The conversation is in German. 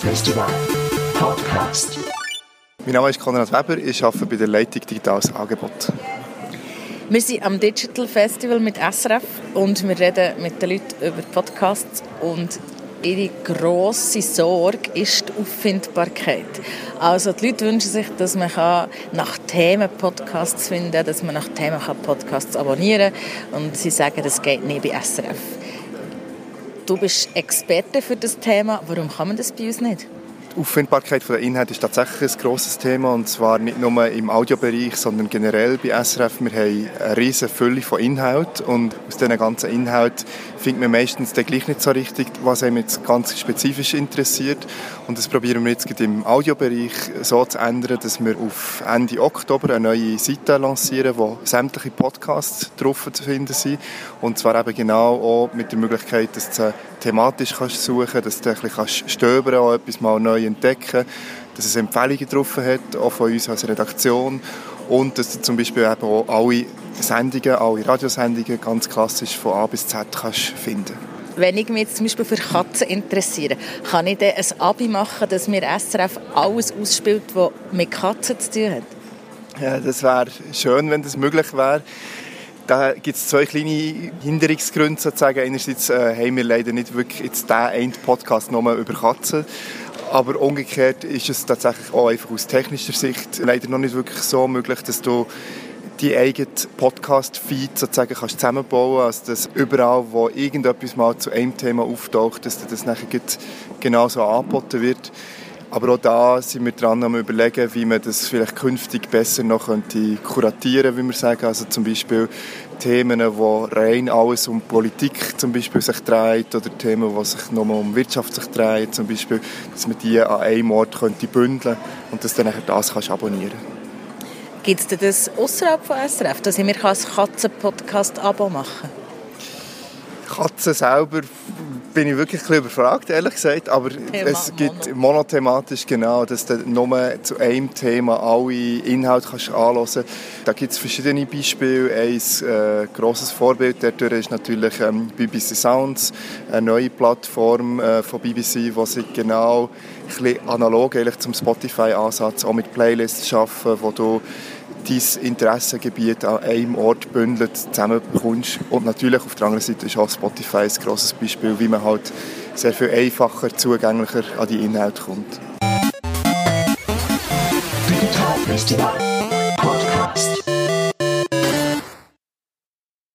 Festival Podcast. Mein Name ist Konrad Weber, ich arbeite bei der Leitung Digitales Angebot. Wir sind am Digital Festival mit SRF und wir reden mit den Leuten über Podcasts und ihre grosse Sorge ist die Auffindbarkeit. Also die Leute wünschen sich, dass man nach Themen Podcasts finden kann, dass man nach Themen Podcasts abonnieren kann und sie sagen, das geht nicht bei SRF. Du bist Experte für das Thema. Warum kann man das bei uns nicht? Auffindbarkeit der Inhalte ist tatsächlich ein grosses Thema und zwar nicht nur im Audiobereich, sondern generell bei SRF. Wir haben eine riesige Fülle von Inhalten und aus diesen ganzen Inhalten findet man meistens dann gleich nicht so richtig, was einem jetzt ganz spezifisch interessiert. Und das probieren wir jetzt im Audiobereich so zu ändern, dass wir auf Ende Oktober eine neue Seite lancieren, wo sämtliche Podcasts drauf zu finden sind. Und zwar eben genau auch mit der Möglichkeit, dass du thematisch kannst suchen dass du ein bisschen stöbern auch etwas mal neu entdecken dass es Empfehlungen drauf hat, auch von uns als Redaktion und dass du zum Beispiel eben auch alle Sendungen, alle Radiosendungen ganz klassisch von A bis Z kannst finden wenn ich mich jetzt zum Beispiel für Katzen interessiere, kann ich dann ein Abi machen, dass mir SRF alles ausspielt, was mit Katzen zu tun hat? Ja, das wäre schön, wenn das möglich wäre. Da gibt es zwei kleine Hinderungsgründe sozusagen. Einerseits äh, haben wir leider nicht wirklich jetzt den einen Podcast nur über Katzen. Aber umgekehrt ist es tatsächlich auch einfach aus technischer Sicht leider noch nicht wirklich so möglich, dass du die eigene Podcast-Feed sozusagen kannst zusammenbauen kannst, also dass überall, wo irgendetwas mal zu einem Thema auftaucht, dass das nachher genauso angeboten wird. Aber auch da sind wir dran am überlegen, wie man das vielleicht künftig besser noch könnte kuratieren, wie wir sagen. Also zum Beispiel Themen, wo rein alles um Politik zum Beispiel sich dreht oder Themen, wo sich nur um Wirtschaft sich dreht, zum Beispiel, dass man die an einem Ort könnte bündeln und dass dann das kannst abonnieren. Gibt es das außerhalb von SRF, dass ich mir als Katzen-Podcast-Abo machen kann? Katzen selber bin ich wirklich ein überfragt, ehrlich gesagt. Aber Thema es gibt Mono. monothematisch genau, dass du nur zu einem Thema alle Inhalte kannst anhören kannst. Da gibt es verschiedene Beispiele. Ein äh, grosses Vorbild dadurch ist natürlich ähm, BBC Sounds, eine neue Plattform äh, von BBC, die sich genau bisschen analog eigentlich zum Spotify-Ansatz auch mit Playlists arbeiten, wo du dein Interessengebiet an einem Ort bündelt zusammenbekommst. Und natürlich auf der anderen Seite ist auch Spotify ein grosses Beispiel, wie man halt sehr viel einfacher, zugänglicher an die Inhalte kommt. Digital Festival.